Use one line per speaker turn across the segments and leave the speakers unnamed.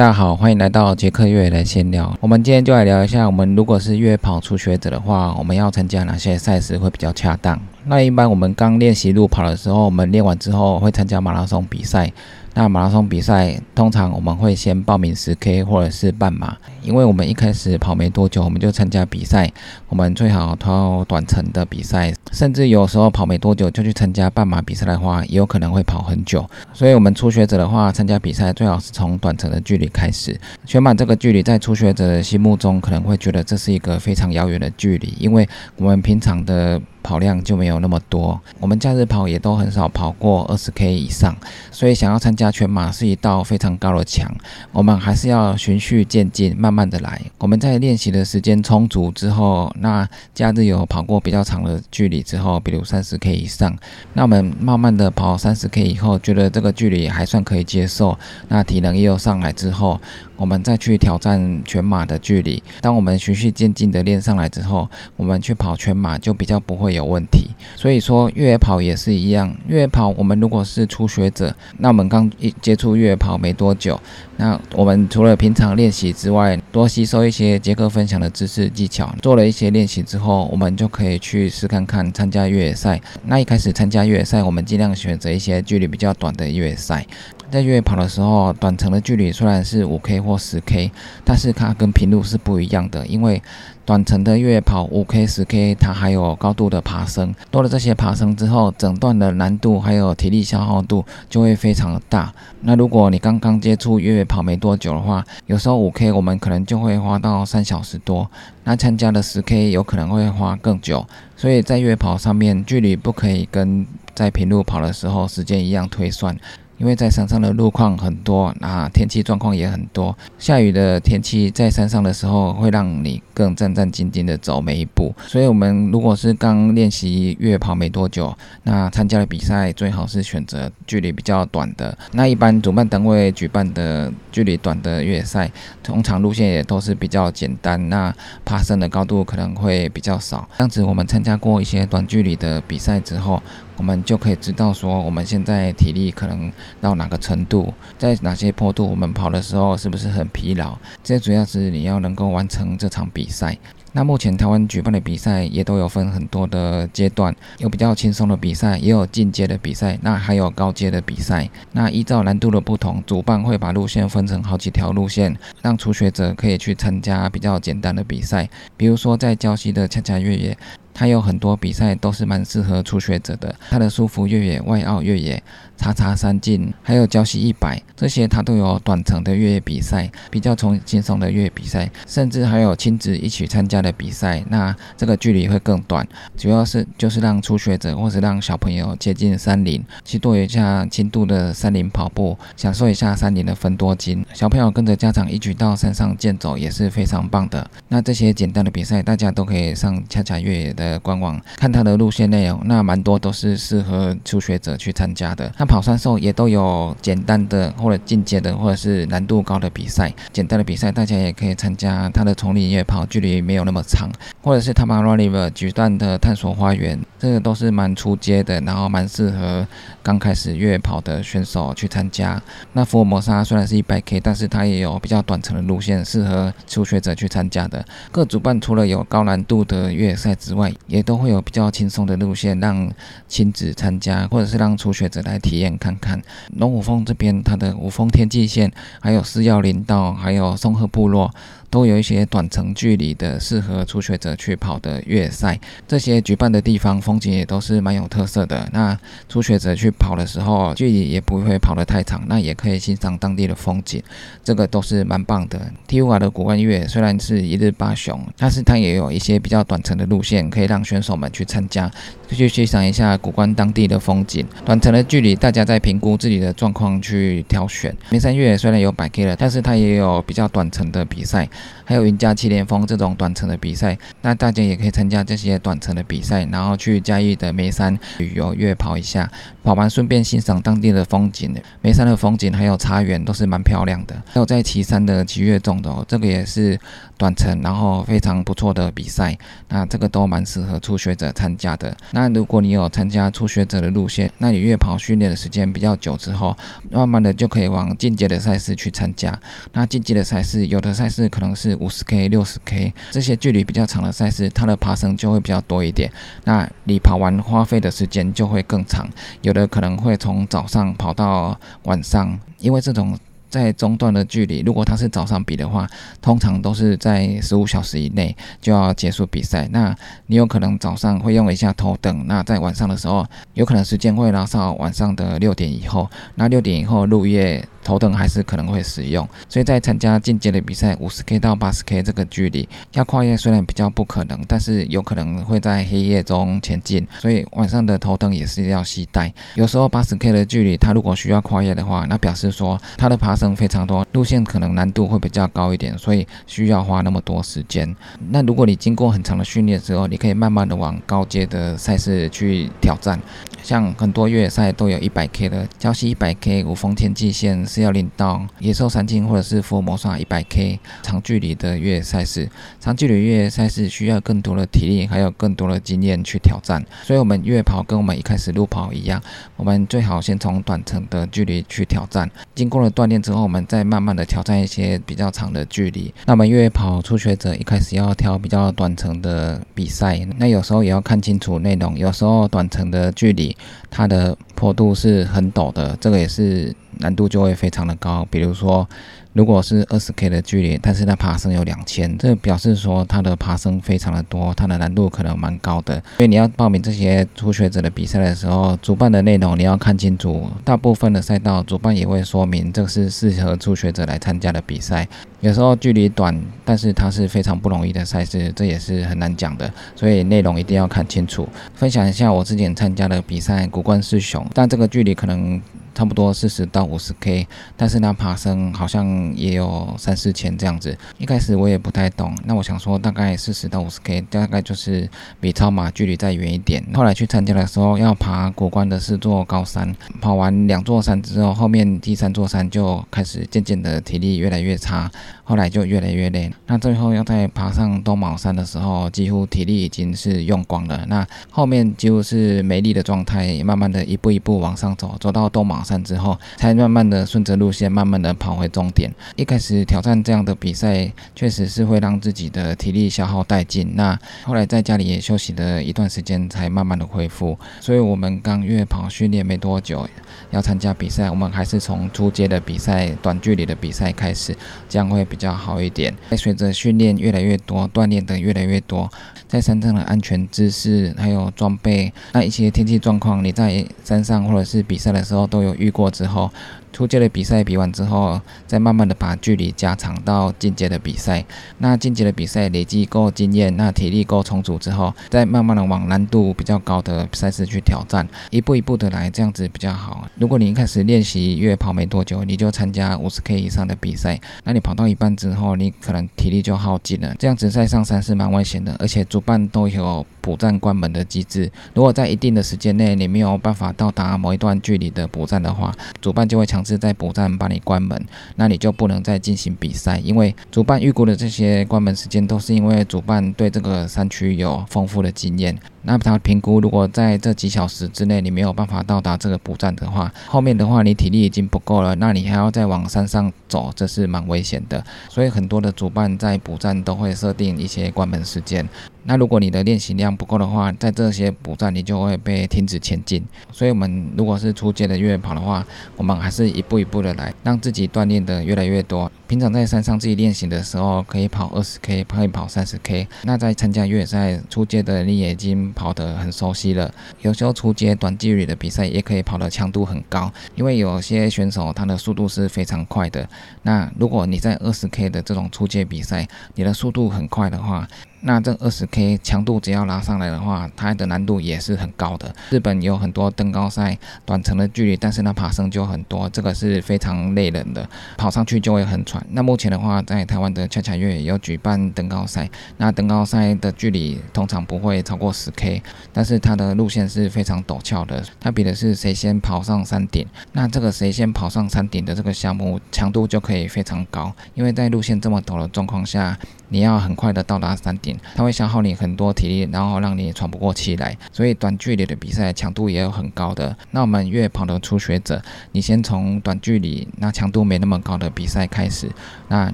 大家好，欢迎来到杰克越野的闲聊。我们今天就来聊一下，我们如果是越野跑初学者的话，我们要参加哪些赛事会比较恰当？那一般我们刚练习路跑的时候，我们练完之后会参加马拉松比赛。那马拉松比赛通常我们会先报名十 K 或者是半马，因为我们一开始跑没多久我们就参加比赛，我们最好跑短程的比赛，甚至有时候跑没多久就去参加半马比赛的话，也有可能会跑很久。所以，我们初学者的话，参加比赛最好是从短程的距离开始。全马这个距离在初学者的心目中可能会觉得这是一个非常遥远的距离，因为我们平常的。跑量就没有那么多，我们假日跑也都很少跑过二十 K 以上，所以想要参加全马是一道非常高的墙。我们还是要循序渐进，慢慢的来。我们在练习的时间充足之后，那假日有跑过比较长的距离之后，比如三十 K 以上，那我们慢慢的跑三十 K 以后，觉得这个距离还算可以接受，那体能也有上来之后。我们再去挑战全马的距离。当我们循序渐进的练上来之后，我们去跑全马就比较不会有问题。所以说越野跑也是一样，越野跑我们如果是初学者，那我们刚一接触越野跑没多久，那我们除了平常练习之外，多吸收一些杰克分享的知识技巧，做了一些练习之后，我们就可以去试看看参加越野赛。那一开始参加越野赛，我们尽量选择一些距离比较短的越野赛。在越野跑的时候，短程的距离虽然是五 K 或十 K，但是它跟平路是不一样的。因为短程的越野跑五 K、十 K，它还有高度的爬升。多了这些爬升之后，整段的难度还有体力消耗度就会非常的大。那如果你刚刚接触越野跑没多久的话，有时候五 K 我们可能就会花到三小时多。那参加的十 K 有可能会花更久。所以在越野跑上面，距离不可以跟在平路跑的时候时间一样推算。因为在山上的路况很多，那天气状况也很多。下雨的天气在山上的时候，会让你更战战兢兢的走每一步。所以，我们如果是刚练习越野跑没多久，那参加的比赛最好是选择距离比较短的。那一般主办单位举办的距离短的越野赛，通常路线也都是比较简单，那爬升的高度可能会比较少。这样子，我们参加过一些短距离的比赛之后。我们就可以知道说，我们现在体力可能到哪个程度，在哪些坡度我们跑的时候是不是很疲劳？这主要是你要能够完成这场比赛。那目前台湾举办的比赛也都有分很多的阶段，有比较轻松的比赛，也有进阶的比赛，那还有高阶的比赛。那依照难度的不同，主办会把路线分成好几条路线，让初学者可以去参加比较简单的比赛，比如说在礁溪的恰恰越野。它有很多比赛都是蛮适合初学者的，它的舒服越野、外澳越野、叉叉三进，还有礁溪一百，这些它都有短程的越野比赛，比较从轻松的越野比赛，甚至还有亲子一起参加的比赛，那这个距离会更短，主要是就是让初学者或是让小朋友接近山林，去做一下轻度的山林跑步，享受一下山林的分多金。小朋友跟着家长一起到山上健走也是非常棒的。那这些简单的比赛，大家都可以上恰恰越野的。官网看它的路线内容，那蛮多都是适合初学者去参加的。那跑山兽也都有简单的或者进阶的，或者是难度高的比赛。简单的比赛大家也可以参加，它的丛林越野跑距离没有那么长，或者是 Tamara River 举办的探索花园，这个都是蛮出阶的，然后蛮适合刚开始越野跑的选手去参加。那福尔摩沙虽然是一百 K，但是它也有比较短程的路线，适合初学者去参加的。各主办除了有高难度的越野赛之外，也都会有比较轻松的路线，让亲子参加，或者是让初学者来体验看看。龙虎峰这边，它的五峰天际线，还有四幺林道，还有松鹤部落。都有一些短程距离的适合初学者去跑的越野赛，这些举办的地方风景也都是蛮有特色的。那初学者去跑的时候，距离也不会跑得太长，那也可以欣赏当地的风景，这个都是蛮棒的。T U R 的古关越野虽然是一日八雄，但是它也有一些比较短程的路线，可以让选手们去参加，去欣赏一下古关当地的风景。短程的距离，大家在评估自己的状况去挑选。名山越野虽然有百 K 了，但是它也有比较短程的比赛。还有云嘉七连峰这种短程的比赛。那大家也可以参加这些短程的比赛，然后去嘉义的眉山旅游越跑一下，跑完顺便欣赏当地的风景。眉山的风景还有茶园都是蛮漂亮的。还有在岐山的七月中的，这个也是短程，然后非常不错的比赛。那这个都蛮适合初学者参加的。那如果你有参加初学者的路线，那你越跑训练的时间比较久之后，慢慢的就可以往进阶的赛事去参加。那进阶的赛事，有的赛事可能是五十 K、六十 K 这些距离比较长的赛事，它的爬升就会比较多一点。那你跑完花费的时间就会更长，有的可能会从早上跑到晚上，因为这种。在中段的距离，如果他是早上比的话，通常都是在十五小时以内就要结束比赛。那你有可能早上会用一下头等，那在晚上的时候，有可能时间会拉到晚上的六点以后。那六点以后入夜。头等还是可能会使用，所以在参加进阶的比赛，五十 K 到八十 K 这个距离要跨越，虽然比较不可能，但是有可能会在黑夜中前进，所以晚上的头灯也是要携带。有时候八十 K 的距离，它如果需要跨越的话，那表示说它的爬升非常多，路线可能难度会比较高一点，所以需要花那么多时间。那如果你经过很长的训练之后，你可以慢慢的往高阶的赛事去挑战。像很多越野赛都有一百 K 的，礁溪一百 K、五峰天际线、是要领到、野兽三金或者是福尔摩沙一百 K 长距离的越野赛事。长距离越野赛事需要更多的体力，还有更多的经验去挑战。所以，我们越野跑跟我们一开始路跑一样，我们最好先从短程的距离去挑战。经过了锻炼之后，我们再慢慢的挑战一些比较长的距离。那么，越野跑初学者一开始要挑比较短程的比赛，那有时候也要看清楚内容。有时候短程的距离它的坡度是很陡的，这个也是难度就会非常的高。比如说。如果是二十 K 的距离，但是它爬升有两千，这表示说它的爬升非常的多，它的难度可能蛮高的。所以你要报名这些初学者的比赛的时候，主办的内容你要看清楚。大部分的赛道主办也会说明这是适合初学者来参加的比赛。有时候距离短，但是它是非常不容易的赛事，这也是很难讲的。所以内容一定要看清楚。分享一下我之前参加的比赛，古冠四雄，但这个距离可能。差不多四十到五十 K，但是呢，爬升好像也有三四千这样子。一开始我也不太懂，那我想说大概四十到五十 K，大概就是比超马距离再远一点。后来去参加的时候，要爬古关的四座高山，跑完两座山之后，后面第三座山就开始渐渐的体力越来越差。后来就越来越累，那最后要在爬上东卯山的时候，几乎体力已经是用光了。那后面几乎是没力的状态，慢慢的一步一步往上走，走到东卯山之后，才慢慢的顺着路线，慢慢的跑回终点。一开始挑战这样的比赛，确实是会让自己的体力消耗殆尽。那后来在家里也休息了一段时间，才慢慢的恢复。所以，我们刚越跑训练没多久，要参加比赛，我们还是从初阶的比赛、短距离的比赛开始，这样会比。比较好一点。随着训练越来越多，锻炼的越来越多，在山上的安全知识还有装备，那一些天气状况，你在山上或者是比赛的时候都有遇过之后。初阶的比赛比完之后，再慢慢的把距离加长到进阶的比赛。那进阶的比赛累积够经验，那体力够充足之后，再慢慢的往难度比较高的赛事去挑战，一步一步的来，这样子比较好。如果你一开始练习越野跑没多久，你就参加五十 K 以上的比赛，那你跑到一半之后，你可能体力就耗尽了，这样子在上山是蛮危险的，而且主办都有补站关门的机制。如果在一定的时间内你没有办法到达某一段距离的补站的话，主办就会强。强制在补站把你关门，那你就不能再进行比赛，因为主办预估的这些关门时间都是因为主办对这个山区有丰富的经验。那他评估，如果在这几小时之内你没有办法到达这个补站的话，后面的话你体力已经不够了，那你还要再往山上走，这是蛮危险的。所以很多的主办在补站都会设定一些关门时间。那如果你的练习量不够的话，在这些补站你就会被停止前进。所以，我们如果是初阶的越野跑的话，我们还是一步一步的来，让自己锻炼的越来越多。平常在山上自己练习的时候，可以跑二十 K，可以跑三十 K。那在参加越野赛初阶的，你也已经跑得很熟悉了。有时候初阶短距离的比赛也可以跑的强度很高，因为有些选手他的速度是非常快的。那如果你在二十 K 的这种初阶比赛，你的速度很快的话，那这二十 K 强度只要拉上来的话，它的难度也是很高的。日本有很多登高赛，短程的距离，但是那爬升就很多，这个是非常累人的，跑上去就会很喘。那目前的话，在台湾的恰恰月有举办登高赛，那登高赛的距离通常不会超过十 K，但是它的路线是非常陡峭的，它比的是谁先跑上山顶。那这个谁先跑上山顶的这个项目，强度就可以非常高，因为在路线这么陡的状况下。你要很快的到达山顶，它会消耗你很多体力，然后让你喘不过气来。所以短距离的比赛强度也有很高的。那我们越跑的初学者，你先从短距离那强度没那么高的比赛开始。那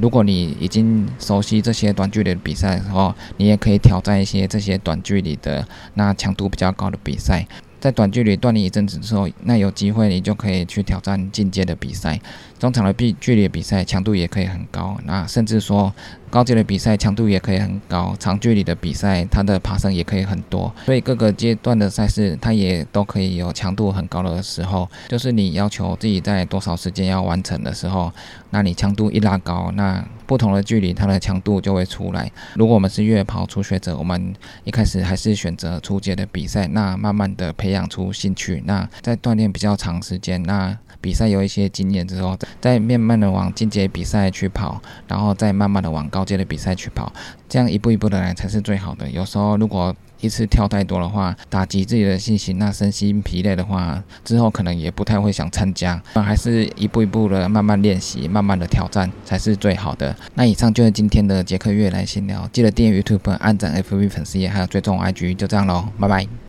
如果你已经熟悉这些短距离的比赛的时候，你也可以挑战一些这些短距离的那强度比较高的比赛。在短距离锻炼一阵子之后，那有机会你就可以去挑战进阶的比赛。中长的比距离比赛强度也可以很高，那甚至说高阶的比赛强度也可以很高，长距离的比赛它的爬升也可以很多，所以各个阶段的赛事它也都可以有强度很高的时候，就是你要求自己在多少时间要完成的时候，那你强度一拉高，那不同的距离它的强度就会出来。如果我们是越野跑初学者，我们一开始还是选择初阶的比赛，那慢慢的培养出兴趣，那在锻炼比较长时间，那比赛有一些经验之后，再慢慢的往进阶比赛去跑，然后再慢慢的往高阶的比赛去跑，这样一步一步的来才是最好的。有时候如果一次跳太多的话，打击自己的信心，那身心疲累的话，之后可能也不太会想参加。那还是一步一步的慢慢练习，慢慢的挑战才是最好的。那以上就是今天的杰克月来闲聊，记得订阅 YouTube、按赞 FB 粉丝页，还有追踪 IG，就这样喽，拜拜。